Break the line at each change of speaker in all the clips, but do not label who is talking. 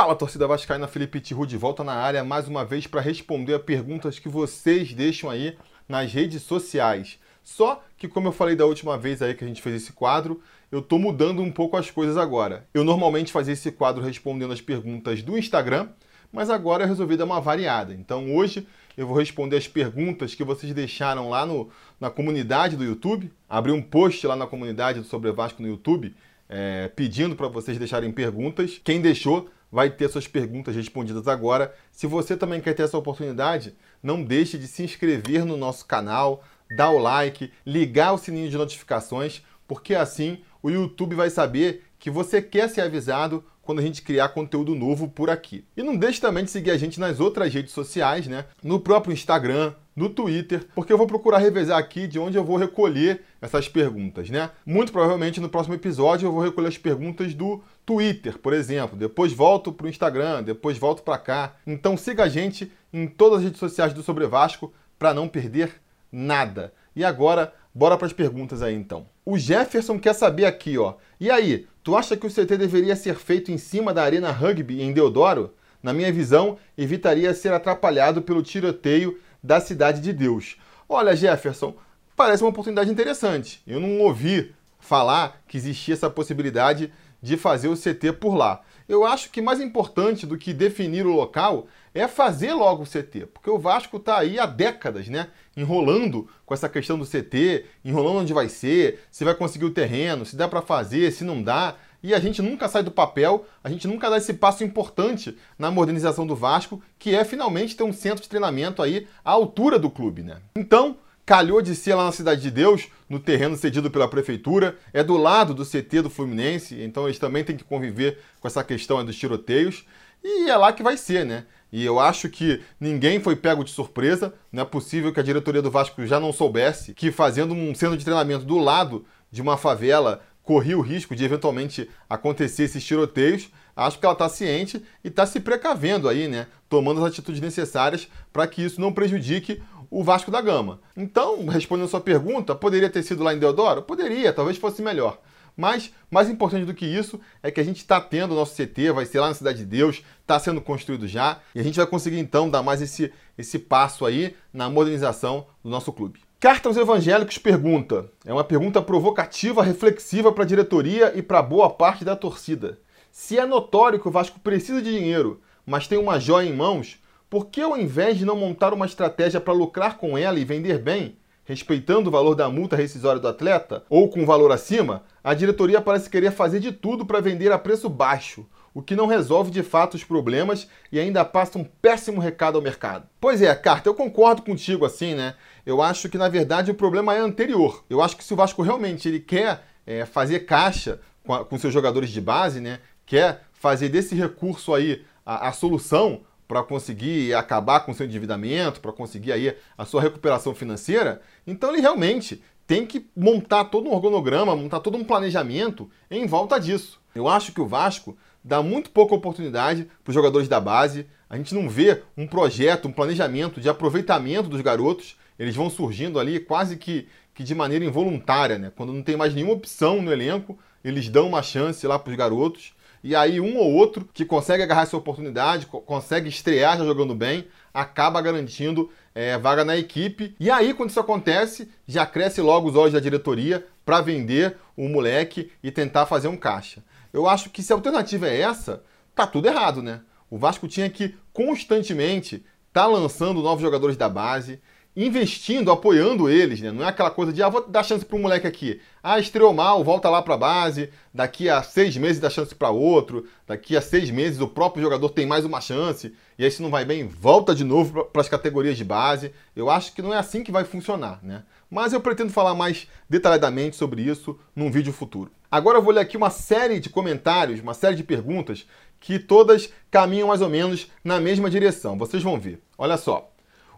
Fala, torcida vascaína, Felipe Tiru de volta na área mais uma vez para responder a perguntas que vocês deixam aí nas redes sociais. Só que, como eu falei da última vez aí que a gente fez esse quadro, eu tô mudando um pouco as coisas agora. Eu normalmente fazia esse quadro respondendo as perguntas do Instagram, mas agora eu resolvi dar uma variada. Então hoje eu vou responder as perguntas que vocês deixaram lá no, na comunidade do YouTube. Abri um post lá na comunidade do Sobre Vasco no YouTube, é, pedindo para vocês deixarem perguntas. Quem deixou vai ter suas perguntas respondidas agora. Se você também quer ter essa oportunidade, não deixe de se inscrever no nosso canal, dar o like, ligar o sininho de notificações, porque assim o YouTube vai saber que você quer ser avisado quando a gente criar conteúdo novo por aqui. E não deixe também de seguir a gente nas outras redes sociais, né? No próprio Instagram, no Twitter, porque eu vou procurar revezar aqui de onde eu vou recolher essas perguntas, né? Muito provavelmente no próximo episódio eu vou recolher as perguntas do Twitter, por exemplo. Depois volto para o Instagram, depois volto para cá. Então siga a gente em todas as redes sociais do Sobre Vasco para não perder nada. E agora, bora para as perguntas aí então. O Jefferson quer saber aqui, ó. E aí, tu acha que o CT deveria ser feito em cima da Arena Rugby em Deodoro? Na minha visão, evitaria ser atrapalhado pelo tiroteio da Cidade de Deus. Olha, Jefferson, parece uma oportunidade interessante. Eu não ouvi falar que existia essa possibilidade de fazer o CT por lá. Eu acho que mais importante do que definir o local é fazer logo o CT, porque o Vasco está aí há décadas, né? Enrolando com essa questão do CT, enrolando onde vai ser, se vai conseguir o terreno, se dá para fazer, se não dá. E a gente nunca sai do papel, a gente nunca dá esse passo importante na modernização do Vasco, que é finalmente ter um centro de treinamento aí à altura do clube, né? Então, calhou de ser lá na Cidade de Deus, no terreno cedido pela prefeitura, é do lado do CT do Fluminense, então eles também têm que conviver com essa questão dos tiroteios, e é lá que vai ser, né? E eu acho que ninguém foi pego de surpresa, não é possível que a diretoria do Vasco já não soubesse que fazendo um centro de treinamento do lado de uma favela corria o risco de eventualmente acontecer esses tiroteios. Acho que ela está ciente e está se precavendo aí, né? Tomando as atitudes necessárias para que isso não prejudique o Vasco da Gama. Então, respondendo sua pergunta, poderia ter sido lá em Deodoro? Poderia, talvez fosse melhor. Mas, mais importante do que isso, é que a gente está tendo o nosso CT, vai ser lá na Cidade de Deus, está sendo construído já, e a gente vai conseguir então dar mais esse, esse passo aí na modernização do nosso clube. Carta aos Evangélicos pergunta: é uma pergunta provocativa, reflexiva para a diretoria e para boa parte da torcida. Se é notório que o Vasco precisa de dinheiro, mas tem uma joia em mãos, por que, ao invés de não montar uma estratégia para lucrar com ela e vender bem, respeitando o valor da multa rescisória do atleta, ou com valor acima, a diretoria parece querer fazer de tudo para vender a preço baixo, o que não resolve de fato os problemas e ainda passa um péssimo recado ao mercado. Pois é, Carta, eu concordo contigo assim, né? Eu acho que na verdade o problema é anterior. Eu acho que se o Vasco realmente ele quer é, fazer caixa com, a, com seus jogadores de base, né? Quer fazer desse recurso aí a, a solução, para conseguir acabar com seu endividamento, para conseguir aí a sua recuperação financeira, então ele realmente tem que montar todo um organograma, montar todo um planejamento em volta disso. Eu acho que o Vasco dá muito pouca oportunidade para os jogadores da base. A gente não vê um projeto, um planejamento de aproveitamento dos garotos. Eles vão surgindo ali quase que, que de maneira involuntária, né? Quando não tem mais nenhuma opção no elenco, eles dão uma chance lá para os garotos e aí um ou outro que consegue agarrar essa oportunidade, consegue estrear já jogando bem, acaba garantindo é, vaga na equipe. E aí, quando isso acontece, já cresce logo os olhos da diretoria para vender o moleque e tentar fazer um caixa. Eu acho que se a alternativa é essa, tá tudo errado, né? O Vasco tinha que constantemente estar tá lançando novos jogadores da base, investindo, apoiando eles, né? Não é aquela coisa de, ah, vou dar chance para um moleque aqui. Ah, estreou mal, volta lá para a base. Daqui a seis meses dá chance para outro. Daqui a seis meses o próprio jogador tem mais uma chance. E aí, se não vai bem, volta de novo para as categorias de base. Eu acho que não é assim que vai funcionar, né? Mas eu pretendo falar mais detalhadamente sobre isso num vídeo futuro. Agora eu vou ler aqui uma série de comentários, uma série de perguntas que todas caminham mais ou menos na mesma direção. Vocês vão ver. Olha só.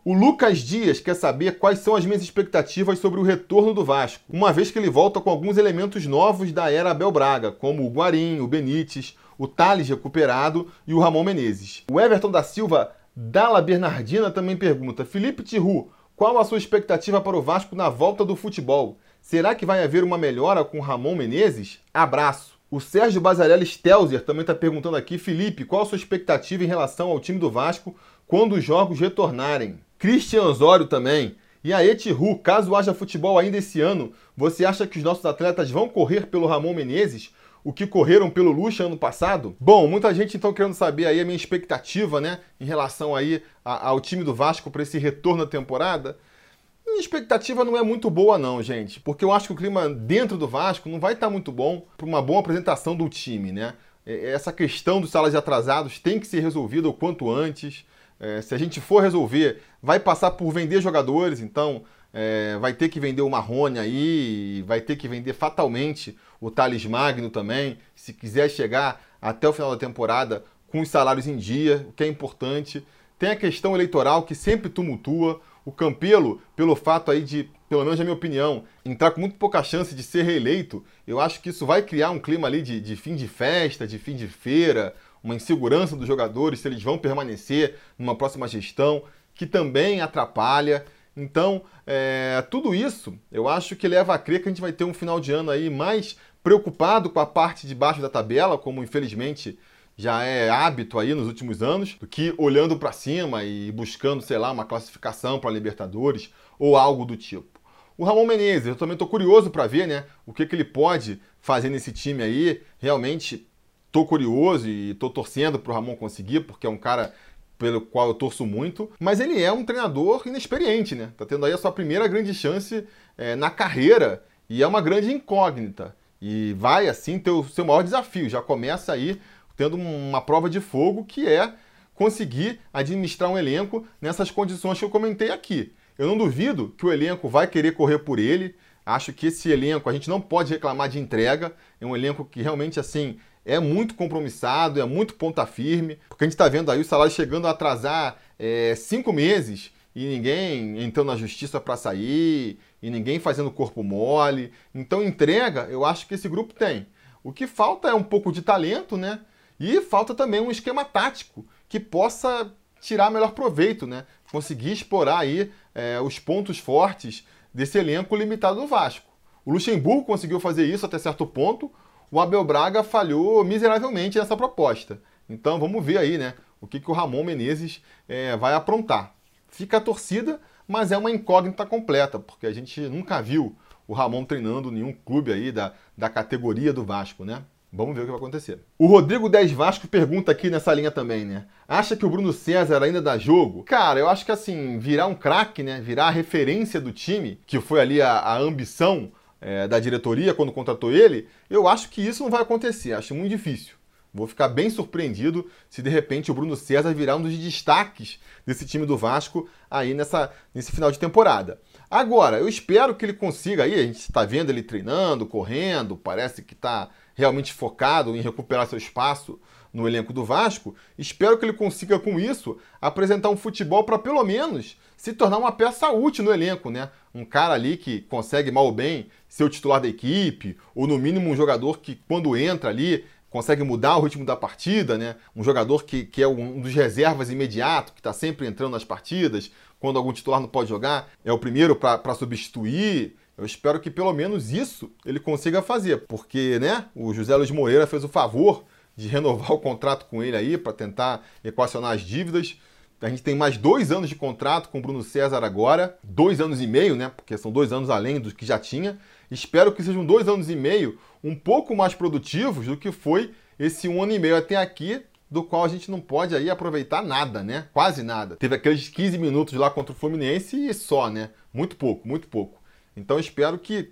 O Lucas Dias quer saber quais são as minhas expectativas sobre o retorno do Vasco, uma vez que ele volta com alguns elementos novos da era Abel Braga, como o Guarim, o Benítez, o Thales recuperado e o Ramon Menezes. O Everton da Silva Dalla Bernardina também pergunta: Felipe Tiru, qual a sua expectativa para o Vasco na volta do futebol? Será que vai haver uma melhora com Ramon Menezes? Abraço! O Sérgio Bazarelli Stelzer também está perguntando aqui, Felipe, qual a sua expectativa em relação ao time do Vasco quando os jogos retornarem? Christian Osório também. E a Etihu, caso haja futebol ainda esse ano, você acha que os nossos atletas vão correr pelo Ramon Menezes? O que correram pelo Lucha ano passado? Bom, muita gente então querendo saber aí a minha expectativa, né, em relação aí ao time do Vasco para esse retorno à temporada. Minha expectativa não é muito boa, não, gente, porque eu acho que o clima dentro do Vasco não vai estar muito bom para uma boa apresentação do time, né? Essa questão dos salários atrasados tem que ser resolvida o quanto antes. É, se a gente for resolver, vai passar por vender jogadores, então é, vai ter que vender o Marrone aí, vai ter que vender fatalmente o Thales Magno também, se quiser chegar até o final da temporada com os salários em dia, o que é importante. Tem a questão eleitoral que sempre tumultua. O Campelo, pelo fato aí de, pelo menos na minha opinião, entrar com muito pouca chance de ser reeleito, eu acho que isso vai criar um clima ali de, de fim de festa, de fim de feira, uma insegurança dos jogadores, se eles vão permanecer numa próxima gestão, que também atrapalha. Então, é, tudo isso eu acho que leva a crer que a gente vai ter um final de ano aí mais preocupado com a parte de baixo da tabela, como infelizmente já é hábito aí nos últimos anos, do que olhando para cima e buscando, sei lá, uma classificação para Libertadores ou algo do tipo. O Ramon Menezes, eu também estou curioso para ver, né, o que, que ele pode fazer nesse time aí. Realmente estou curioso e estou torcendo para o Ramon conseguir, porque é um cara pelo qual eu torço muito, mas ele é um treinador inexperiente, né? Tá tendo aí a sua primeira grande chance é, na carreira e é uma grande incógnita. E vai, assim, ter o seu maior desafio. Já começa aí tendo uma prova de fogo que é conseguir administrar um elenco nessas condições que eu comentei aqui. Eu não duvido que o elenco vai querer correr por ele. Acho que esse elenco a gente não pode reclamar de entrega. É um elenco que realmente assim é muito compromissado, é muito ponta firme. Porque a gente está vendo aí o salário chegando a atrasar é, cinco meses e ninguém entrando na justiça para sair e ninguém fazendo corpo mole. Então entrega, eu acho que esse grupo tem. O que falta é um pouco de talento, né? E falta também um esquema tático que possa tirar melhor proveito, né? Conseguir explorar aí é, os pontos fortes desse elenco limitado do Vasco. O Luxemburgo conseguiu fazer isso até certo ponto, o Abel Braga falhou miseravelmente nessa proposta. Então vamos ver aí, né? O que, que o Ramon Menezes é, vai aprontar. Fica a torcida, mas é uma incógnita completa, porque a gente nunca viu o Ramon treinando nenhum clube aí da, da categoria do Vasco, né? Vamos ver o que vai acontecer. O Rodrigo 10 Vasco pergunta aqui nessa linha também, né? Acha que o Bruno César ainda dá jogo? Cara, eu acho que assim, virar um craque, né? Virar a referência do time, que foi ali a, a ambição é, da diretoria quando contratou ele, eu acho que isso não vai acontecer. Acho muito difícil. Vou ficar bem surpreendido se de repente o Bruno César virar um dos destaques desse time do Vasco aí nessa, nesse final de temporada. Agora, eu espero que ele consiga aí, a gente está vendo ele treinando, correndo, parece que está realmente focado em recuperar seu espaço no elenco do Vasco, espero que ele consiga com isso apresentar um futebol para pelo menos se tornar uma peça útil no elenco, né? Um cara ali que consegue mal ou bem ser o titular da equipe, ou no mínimo um jogador que quando entra ali consegue mudar o ritmo da partida, né? Um jogador que, que é um dos reservas imediato, que está sempre entrando nas partidas, quando algum titular não pode jogar, é o primeiro para substituir. Eu espero que pelo menos isso ele consiga fazer, porque né, o José Luiz Moreira fez o favor de renovar o contrato com ele aí para tentar equacionar as dívidas. A gente tem mais dois anos de contrato com o Bruno César agora, dois anos e meio, né? Porque são dois anos além do que já tinha. Espero que sejam dois anos e meio um pouco mais produtivos do que foi esse um ano e meio até aqui, do qual a gente não pode aí aproveitar nada, né? Quase nada. Teve aqueles 15 minutos lá contra o Fluminense e só, né? Muito pouco, muito pouco. Então espero que,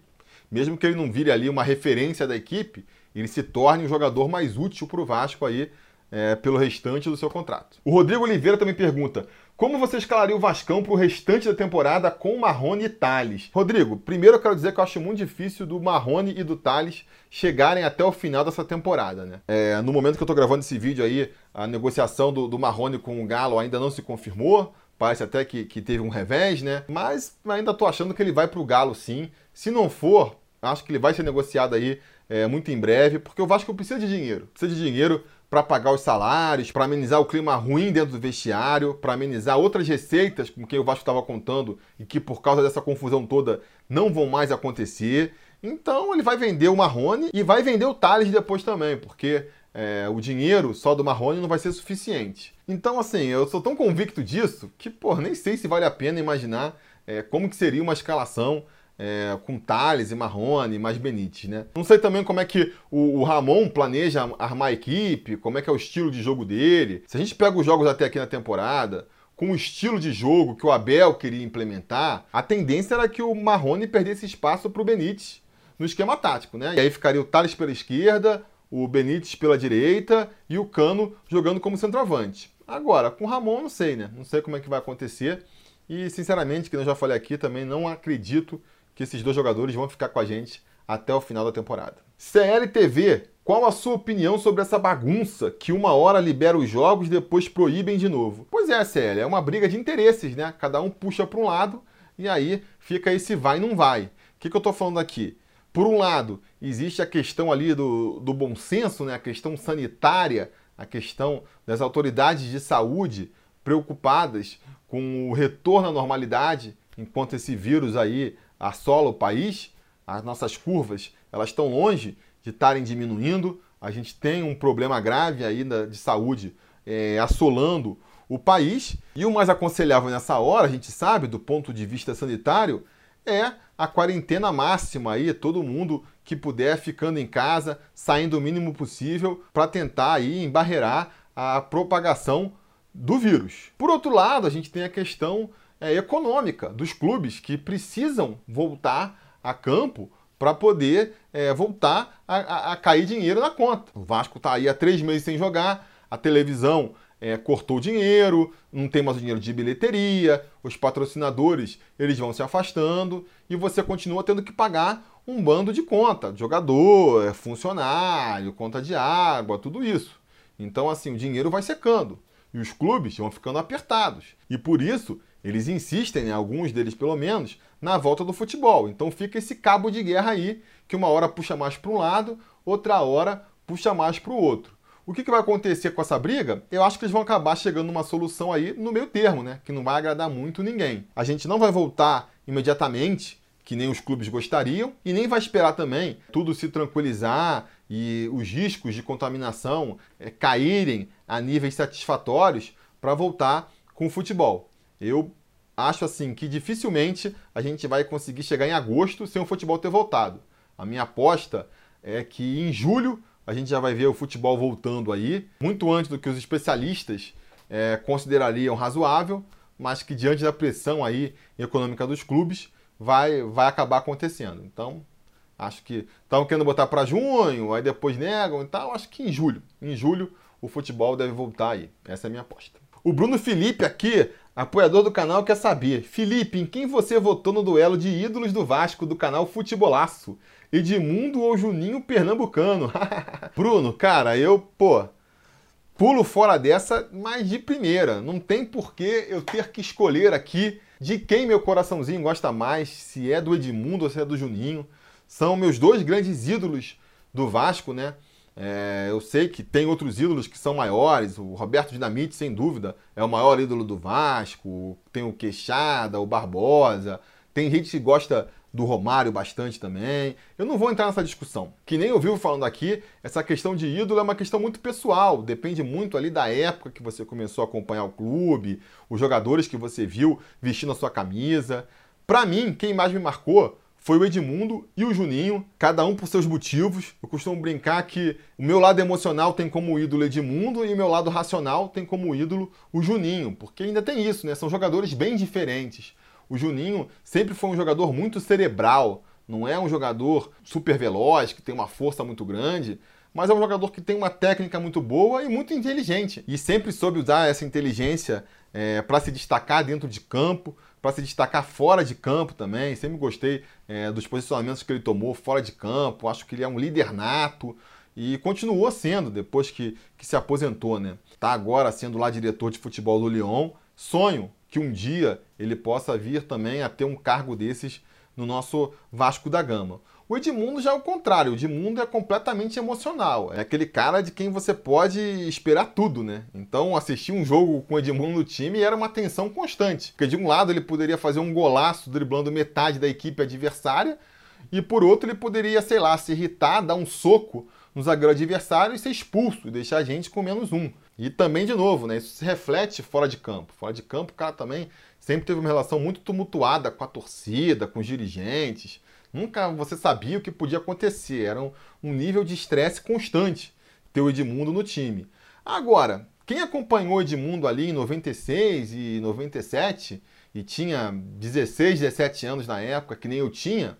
mesmo que ele não vire ali uma referência da equipe, ele se torne um jogador mais útil para o Vasco aí é, pelo restante do seu contrato. O Rodrigo Oliveira também pergunta: como você escalaria o Vascão para o restante da temporada com Marrone e Thales? Rodrigo, primeiro eu quero dizer que eu acho muito difícil do Marrone e do Thales chegarem até o final dessa temporada, né? É, no momento que eu estou gravando esse vídeo aí, a negociação do, do Marrone com o Galo ainda não se confirmou. Parece até que, que teve um revés, né? Mas ainda tô achando que ele vai para o Galo sim. Se não for, acho que ele vai ser negociado aí é, muito em breve, porque o Vasco precisa de dinheiro. Precisa de dinheiro para pagar os salários, para amenizar o clima ruim dentro do vestiário, para amenizar outras receitas com quem o Vasco estava contando e que por causa dessa confusão toda não vão mais acontecer. Então ele vai vender o Marrone e vai vender o Thales depois também, porque é, o dinheiro só do Marrone não vai ser suficiente. Então, assim, eu sou tão convicto disso que, pô, nem sei se vale a pena imaginar é, como que seria uma escalação é, com Thales e Marrone, mais Benítez, né? Não sei também como é que o, o, Ramon planeja armar a equipe, como é que é o estilo de jogo dele. Se a gente pega os jogos até aqui na temporada, com o estilo de jogo que o Abel queria implementar, a tendência era que o Marrone perdesse espaço para o Benítez no esquema tático, né? E aí ficaria o Thales pela esquerda, o Benítez pela direita e o Cano jogando como centroavante. Agora, com o Ramon, não sei, né? Não sei como é que vai acontecer. E, sinceramente, que eu já falei aqui, também não acredito que esses dois jogadores vão ficar com a gente até o final da temporada. CLTV, qual a sua opinião sobre essa bagunça que uma hora libera os jogos depois proíbem de novo? Pois é, CL, é uma briga de interesses, né? Cada um puxa para um lado e aí fica esse vai não vai. O que, que eu estou falando aqui? Por um lado, existe a questão ali do, do bom senso, né? a questão sanitária, a questão das autoridades de saúde preocupadas com o retorno à normalidade enquanto esse vírus aí assola o país, as nossas curvas elas estão longe de estarem diminuindo. A gente tem um problema grave ainda de saúde é, assolando o país. E o mais aconselhável nessa hora, a gente sabe, do ponto de vista sanitário, é a quarentena máxima aí, todo mundo que puder ficando em casa, saindo o mínimo possível para tentar aí embarrear a propagação do vírus. Por outro lado, a gente tem a questão é, econômica dos clubes que precisam voltar a campo para poder é, voltar a, a, a, cair dinheiro na conta. O Vasco está aí há três meses sem jogar, a televisão é, cortou dinheiro, não tem mais dinheiro de bilheteria, os patrocinadores eles vão se afastando e você continua tendo que pagar um bando de conta, jogador, é, funcionário, conta de água, tudo isso. Então assim, o dinheiro vai secando e os clubes vão ficando apertados. E por isso eles insistem, né, alguns deles pelo menos, na volta do futebol. Então fica esse cabo de guerra aí, que uma hora puxa mais para um lado, outra hora puxa mais para o outro. O que, que, vai acontecer com essa briga? Eu acho que eles vão acabar chegando numa solução aí no meio termo, né? Que não vai agradar muito ninguém. A gente não vai voltar imediatamente, que nem os clubes gostariam, e nem vai esperar também tudo se tranquilizar e os riscos de contaminação é, caírem a níveis satisfatórios para voltar com o futebol. Eu acho assim que dificilmente a gente vai conseguir chegar em agosto sem o futebol ter voltado. A minha aposta é que em julho a gente já vai ver o futebol voltando aí, muito antes do que os especialistas é, considerariam razoável, mas que diante da pressão aí econômica dos clubes vai, vai acabar acontecendo. Então, acho que estavam querendo botar para junho, aí depois negam e tal. Acho que em julho, em julho o futebol deve voltar aí. Essa é a minha aposta. O Bruno Felipe aqui, apoiador do canal, quer saber: Felipe, em quem você votou no duelo de ídolos do Vasco do canal Futebolaço? Edmundo ou Juninho Pernambucano? Bruno, cara, eu, pô, pulo fora dessa, mas de primeira. Não tem porquê eu ter que escolher aqui de quem meu coraçãozinho gosta mais, se é do Edmundo ou se é do Juninho. São meus dois grandes ídolos do Vasco, né? É, eu sei que tem outros ídolos que são maiores. O Roberto Dinamite, sem dúvida, é o maior ídolo do Vasco. Tem o Queixada, o Barbosa. Tem gente que gosta do Romário bastante também. Eu não vou entrar nessa discussão. Que nem eu vivo falando aqui, essa questão de ídolo é uma questão muito pessoal. Depende muito ali da época que você começou a acompanhar o clube, os jogadores que você viu vestindo a sua camisa. Para mim, quem mais me marcou foi o Edmundo e o Juninho, cada um por seus motivos. Eu costumo brincar que o meu lado emocional tem como ídolo Edmundo e o meu lado racional tem como ídolo o Juninho, porque ainda tem isso, né? São jogadores bem diferentes. O Juninho sempre foi um jogador muito cerebral, não é um jogador super veloz, que tem uma força muito grande, mas é um jogador que tem uma técnica muito boa e muito inteligente. E sempre soube usar essa inteligência é, para se destacar dentro de campo, para se destacar fora de campo também. Sempre gostei é, dos posicionamentos que ele tomou fora de campo. Acho que ele é um líder nato e continuou sendo depois que, que se aposentou, né? Tá agora sendo lá diretor de futebol do Lyon. Sonho que um dia ele possa vir também a ter um cargo desses no nosso Vasco da Gama. O Edmundo já é o contrário, o Edmundo é completamente emocional. É aquele cara de quem você pode esperar tudo, né? Então, assistir um jogo com o Edmundo no time era uma tensão constante. Porque de um lado ele poderia fazer um golaço driblando metade da equipe adversária, e por outro ele poderia, sei lá, se irritar, dar um soco no zagueiro adversário e ser expulso e deixar a gente com menos um. E também, de novo, né, isso se reflete fora de campo. Fora de campo, o cara também sempre teve uma relação muito tumultuada com a torcida, com os dirigentes. Nunca você sabia o que podia acontecer. Era um, um nível de estresse constante ter o Edmundo no time. Agora, quem acompanhou o Edmundo ali em 96 e 97 e tinha 16, 17 anos na época, que nem eu tinha,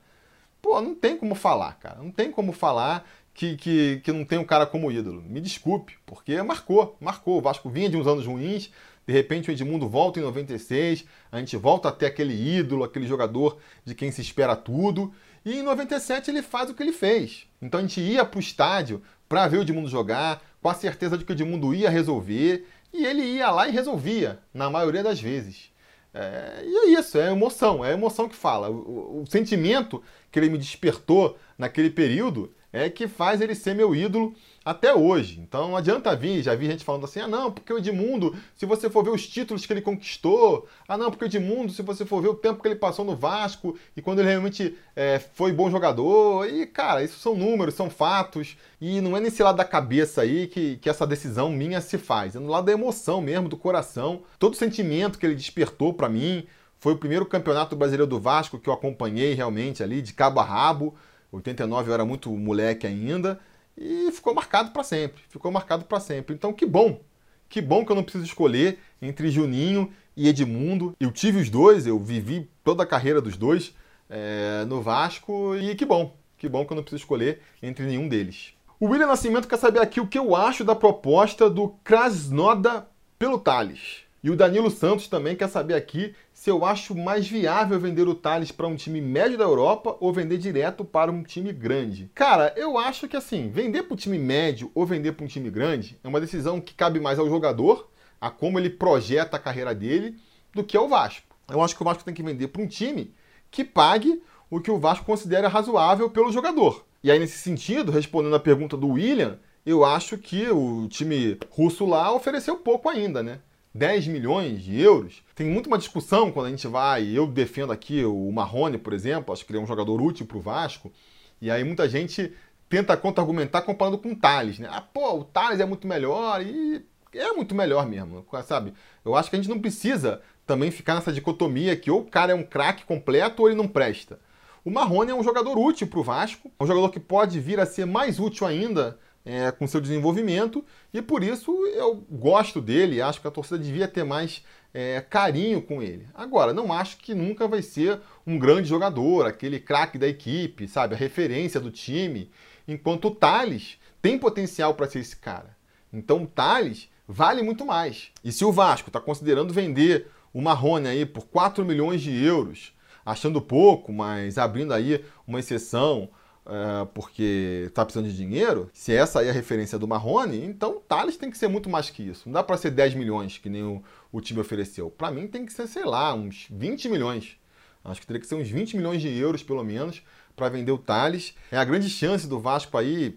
pô, não tem como falar, cara. Não tem como falar que, que, que não tem um cara como ídolo. Me desculpe, porque marcou, marcou. O Vasco vinha de uns anos ruins, de repente o Edmundo volta em 96, a gente volta até aquele ídolo, aquele jogador de quem se espera tudo. E em 97 ele faz o que ele fez. Então a gente ia para o estádio para ver o Edmundo jogar, com a certeza de que o Edmundo ia resolver, e ele ia lá e resolvia, na maioria das vezes. É, e é isso, é emoção, é a emoção que fala. O, o, o sentimento que ele me despertou naquele período é que faz ele ser meu ídolo até hoje. Então não adianta vir, já vi gente falando assim: ah, não, porque o Edmundo, se você for ver os títulos que ele conquistou, ah, não, porque o Edmundo, se você for ver o tempo que ele passou no Vasco e quando ele realmente é, foi bom jogador. E, cara, isso são números, são fatos, e não é nesse lado da cabeça aí que, que essa decisão minha se faz, é no lado da emoção mesmo, do coração, todo o sentimento que ele despertou para mim. Foi o primeiro campeonato brasileiro do Vasco que eu acompanhei realmente ali, de cabo a rabo. 89 eu era muito moleque ainda e ficou marcado para sempre. Ficou marcado para sempre. Então que bom, que bom que eu não preciso escolher entre Juninho e Edmundo. Eu tive os dois, eu vivi toda a carreira dos dois é, no Vasco e que bom, que bom que eu não preciso escolher entre nenhum deles. O William Nascimento quer saber aqui o que eu acho da proposta do Krasnoda pelo Thales. E o Danilo Santos também quer saber aqui se eu acho mais viável vender o Thales para um time médio da Europa ou vender direto para um time grande. Cara, eu acho que assim, vender para um time médio ou vender para um time grande é uma decisão que cabe mais ao jogador, a como ele projeta a carreira dele, do que ao Vasco. Eu acho que o Vasco tem que vender para um time que pague o que o Vasco considera razoável pelo jogador. E aí, nesse sentido, respondendo a pergunta do William, eu acho que o time russo lá ofereceu pouco ainda, né? 10 milhões de euros. Tem muito uma discussão quando a gente vai, eu defendo aqui o Marrone, por exemplo, acho que ele é um jogador útil para o Vasco, e aí muita gente tenta contra-argumentar comparando com o Thales, né? Ah, pô, o Thales é muito melhor e é muito melhor mesmo, sabe? Eu acho que a gente não precisa também ficar nessa dicotomia que ou o cara é um craque completo ou ele não presta. O Marrone é um jogador útil para o Vasco, é um jogador que pode vir a ser mais útil ainda é, com seu desenvolvimento e por isso eu gosto dele, acho que a torcida devia ter mais é, carinho com ele. Agora, não acho que nunca vai ser um grande jogador, aquele craque da equipe, sabe, a referência do time, enquanto o Thales tem potencial para ser esse cara. Então o Thales vale muito mais. E se o Vasco está considerando vender o Marrone aí por 4 milhões de euros, achando pouco, mas abrindo aí uma exceção é, porque está precisando de dinheiro, se essa aí é a referência do Marrone, então o Thales tem que ser muito mais que isso. Não dá para ser 10 milhões, que nem o, o time ofereceu. Para mim tem que ser, sei lá, uns 20 milhões. Acho que teria que ser uns 20 milhões de euros, pelo menos, para vender o Thales. É a grande chance do Vasco aí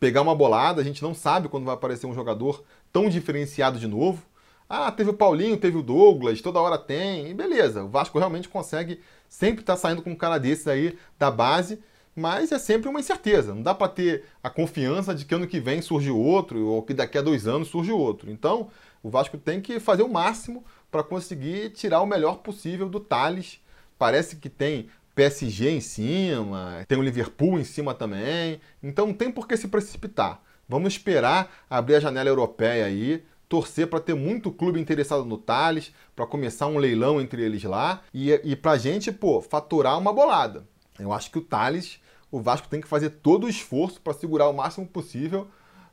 pegar uma bolada. A gente não sabe quando vai aparecer um jogador tão diferenciado de novo. Ah, teve o Paulinho, teve o Douglas, toda hora tem. E beleza, o Vasco realmente consegue sempre estar tá saindo com um cara desses aí da base mas é sempre uma incerteza. Não dá para ter a confiança de que ano que vem surge outro ou que daqui a dois anos surge outro. Então, o Vasco tem que fazer o máximo para conseguir tirar o melhor possível do Thales. Parece que tem PSG em cima, tem o Liverpool em cima também. Então, não tem por que se precipitar. Vamos esperar abrir a janela europeia aí, torcer para ter muito clube interessado no Thales, para começar um leilão entre eles lá e, e para a gente, pô, faturar uma bolada. Eu acho que o Thales, o Vasco tem que fazer todo o esforço para segurar o máximo possível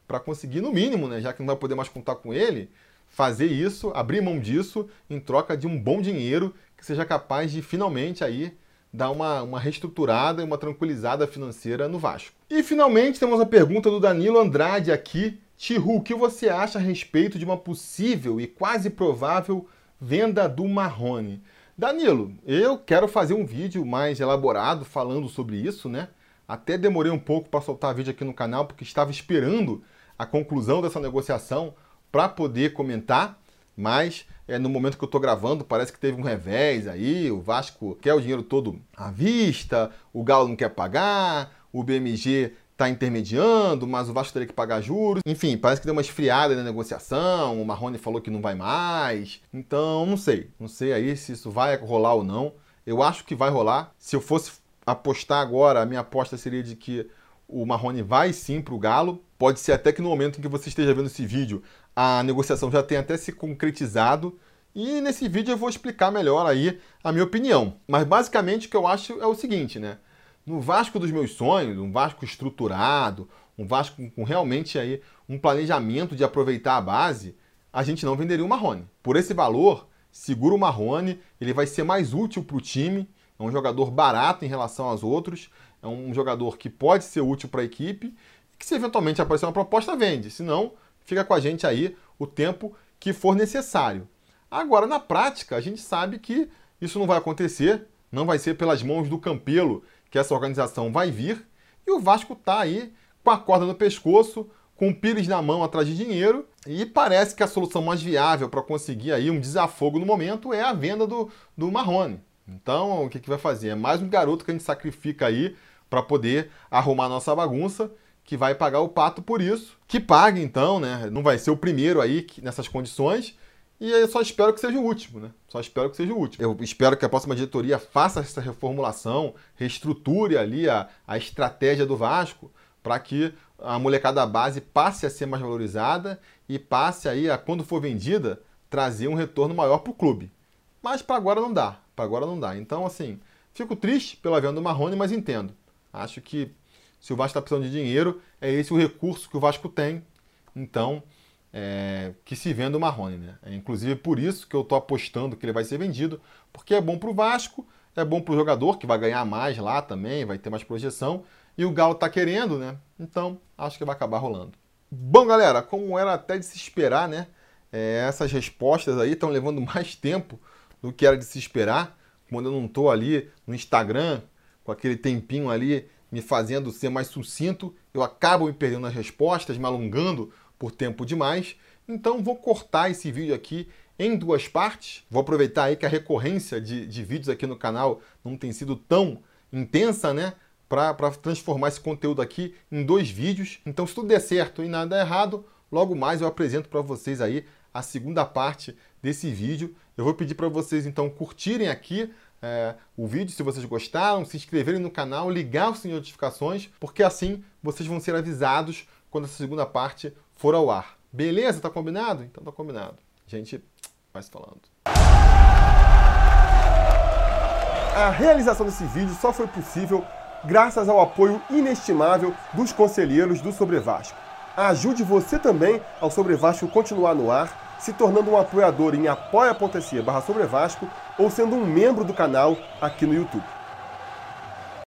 para conseguir, no mínimo, né, já que não vai poder mais contar com ele, fazer isso, abrir mão disso em troca de um bom dinheiro que seja capaz de finalmente aí dar uma, uma reestruturada e uma tranquilizada financeira no Vasco. E finalmente temos a pergunta do Danilo Andrade aqui. Tihu, o que você acha a respeito de uma possível e quase provável venda do Marrone? Danilo, eu quero fazer um vídeo mais elaborado falando sobre isso, né? Até demorei um pouco para soltar vídeo aqui no canal porque estava esperando a conclusão dessa negociação para poder comentar. mas é, no momento que eu estou gravando, parece que teve um revés aí, o Vasco quer o dinheiro todo à vista, o Galo não quer pagar, o BMG está intermediando, mas o Vasco teria que pagar juros. Enfim, parece que deu uma esfriada na negociação, o Marrone falou que não vai mais. Então, não sei. Não sei aí se isso vai rolar ou não. Eu acho que vai rolar. Se eu fosse apostar agora, a minha aposta seria de que o Marrone vai sim para o Galo. Pode ser até que no momento em que você esteja vendo esse vídeo, a negociação já tenha até se concretizado. E nesse vídeo eu vou explicar melhor aí a minha opinião. Mas basicamente o que eu acho é o seguinte, né? No Vasco dos meus sonhos, um Vasco estruturado, um Vasco com realmente aí um planejamento de aproveitar a base, a gente não venderia o Marrone. Por esse valor, segura o Marrone, ele vai ser mais útil para o time, é um jogador barato em relação aos outros, é um jogador que pode ser útil para a equipe, que se eventualmente aparecer uma proposta, vende. Se não, fica com a gente aí o tempo que for necessário. Agora, na prática, a gente sabe que isso não vai acontecer, não vai ser pelas mãos do Campelo, que essa organização vai vir e o Vasco está aí com a corda no pescoço, com o Pires na mão atrás de dinheiro e parece que a solução mais viável para conseguir aí um desafogo no momento é a venda do, do Marrone. Então, o que, que vai fazer? É mais um garoto que a gente sacrifica aí para poder arrumar nossa bagunça, que vai pagar o pato por isso. Que pague então, né? Não vai ser o primeiro aí nessas condições, e eu só espero que seja o último, né? Só espero que seja o último. Eu espero que a próxima diretoria faça essa reformulação, reestruture ali a, a estratégia do Vasco para que a molecada base passe a ser mais valorizada e passe aí a, quando for vendida, trazer um retorno maior para o clube. Mas para agora não dá. Para agora não dá. Então, assim, fico triste pela venda do Marrone, mas entendo. Acho que se o Vasco está precisando de dinheiro, é esse o recurso que o Vasco tem. Então, é, que se venda o Marrone. Né? É inclusive por isso que eu estou apostando que ele vai ser vendido, porque é bom para o Vasco, é bom para o jogador, que vai ganhar mais lá também, vai ter mais projeção, e o Galo está querendo, né? Então acho que vai acabar rolando. Bom, galera, como era até de se esperar, né? É, essas respostas aí estão levando mais tempo do que era de se esperar. Quando eu não estou ali no Instagram, com aquele tempinho ali me fazendo ser mais sucinto, eu acabo me perdendo nas respostas, me alongando por tempo demais. Então vou cortar esse vídeo aqui em duas partes. Vou aproveitar aí que a recorrência de, de vídeos aqui no canal não tem sido tão intensa, né? Para transformar esse conteúdo aqui em dois vídeos. Então, se tudo der certo e nada der errado, logo mais eu apresento para vocês aí a segunda parte desse vídeo. Eu vou pedir para vocês então curtirem aqui é, o vídeo se vocês gostaram, se inscreverem no canal, ligar o sininho de notificações, porque assim vocês vão ser avisados quando essa segunda parte for ao ar. Beleza? Tá combinado? Então tá combinado. A gente vai se falando. A realização desse vídeo só foi possível graças ao apoio inestimável dos conselheiros do Sobre Vasco. Ajude você também ao Sobre Vasco continuar no ar, se tornando um apoiador em apoia.se barra Sobre Vasco ou sendo um membro do canal aqui no YouTube.